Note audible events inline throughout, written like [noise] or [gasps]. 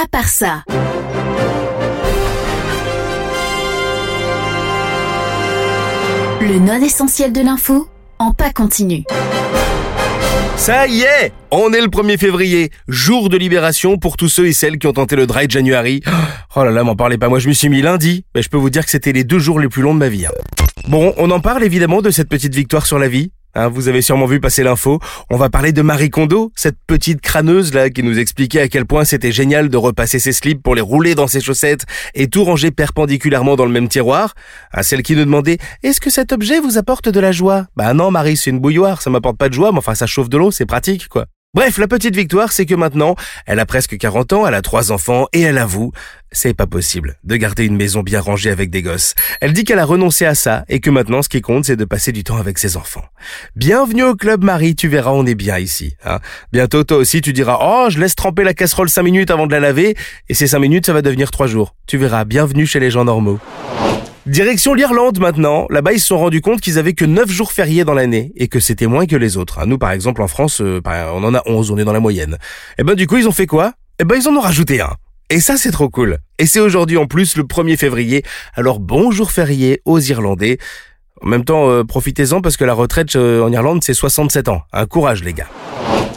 à part ça. Le non essentiel de l'info en pas continu. Ça y est, on est le 1er février, jour de libération pour tous ceux et celles qui ont tenté le Dry January. [gasps] Oh là là, m'en parlez pas, moi je me suis mis lundi, mais je peux vous dire que c'était les deux jours les plus longs de ma vie. hein. Bon, on en parle évidemment de cette petite victoire sur la vie. Hein, vous avez sûrement vu passer l'info. On va parler de Marie Kondo, cette petite crâneuse là qui nous expliquait à quel point c'était génial de repasser ses slips pour les rouler dans ses chaussettes et tout ranger perpendiculairement dans le même tiroir. À celle qui nous demandait Est-ce que cet objet vous apporte de la joie? Bah non Marie, c'est une bouilloire, ça m'apporte pas de joie, mais enfin ça chauffe de l'eau, c'est pratique quoi. Bref, la petite victoire, c'est que maintenant, elle a presque 40 ans, elle a trois enfants, et elle avoue, c'est pas possible de garder une maison bien rangée avec des gosses. Elle dit qu'elle a renoncé à ça, et que maintenant, ce qui compte, c'est de passer du temps avec ses enfants. Bienvenue au club, Marie, tu verras, on est bien ici. Hein. Bientôt, toi aussi, tu diras, oh, je laisse tremper la casserole 5 minutes avant de la laver, et ces 5 minutes, ça va devenir 3 jours. Tu verras, bienvenue chez les gens normaux. Direction l'Irlande maintenant. Là-bas, ils se sont rendus compte qu'ils avaient que 9 jours fériés dans l'année et que c'était moins que les autres. Nous, par exemple, en France, euh, bah, on en a 11, on est dans la moyenne. Et ben du coup, ils ont fait quoi? Eh ben ils en ont rajouté un. Et ça, c'est trop cool. Et c'est aujourd'hui en plus le 1er février. Alors bonjour férié aux Irlandais. En même temps, euh, profitez-en parce que la retraite euh, en Irlande, c'est 67 ans. Un courage, les gars.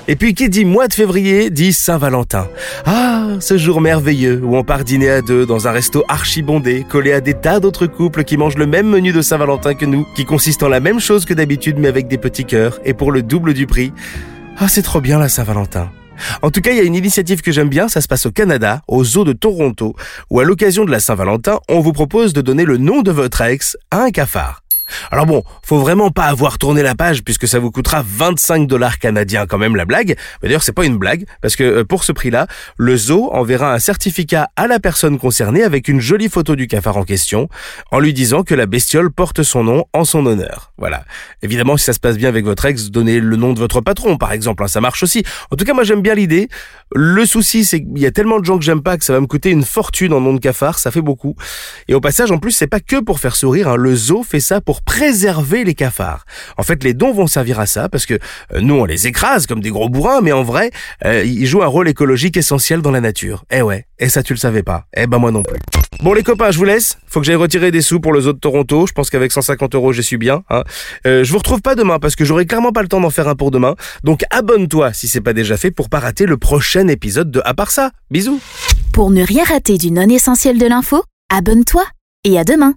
Et puis qui dit mois de février dit Saint-Valentin. Ah, ce jour merveilleux où on part dîner à deux dans un resto archi bondé, collé à des tas d'autres couples qui mangent le même menu de Saint-Valentin que nous, qui consiste en la même chose que d'habitude mais avec des petits cœurs et pour le double du prix. Ah, c'est trop bien la Saint-Valentin. En tout cas, il y a une initiative que j'aime bien, ça se passe au Canada, au zoo de Toronto, où à l'occasion de la Saint-Valentin, on vous propose de donner le nom de votre ex à un cafard. Alors bon, faut vraiment pas avoir tourné la page puisque ça vous coûtera 25 dollars canadiens quand même la blague. D'ailleurs, c'est pas une blague parce que euh, pour ce prix-là, le zoo enverra un certificat à la personne concernée avec une jolie photo du cafard en question en lui disant que la bestiole porte son nom en son honneur. Voilà. Évidemment, si ça se passe bien avec votre ex, donnez le nom de votre patron par exemple, hein, ça marche aussi. En tout cas, moi j'aime bien l'idée. Le souci, c'est qu'il y a tellement de gens que j'aime pas que ça va me coûter une fortune en nom de cafard, ça fait beaucoup. Et au passage, en plus, c'est pas que pour faire sourire, hein, le zoo fait ça préserver les cafards. En fait, les dons vont servir à ça parce que euh, nous, on les écrase comme des gros bourrins, mais en vrai, euh, ils jouent un rôle écologique essentiel dans la nature. Eh ouais, et ça tu le savais pas. Eh ben moi non plus. Bon les copains, je vous laisse. Faut que j'aille retirer des sous pour le zoo de Toronto. Je pense qu'avec 150 euros, je suis bien. Hein. Euh, je vous retrouve pas demain parce que j'aurai clairement pas le temps d'en faire un pour demain. Donc abonne-toi si c'est pas déjà fait pour pas rater le prochain épisode de À part ça. Bisous. Pour ne rien rater du non essentiel de l'info, abonne-toi et à demain.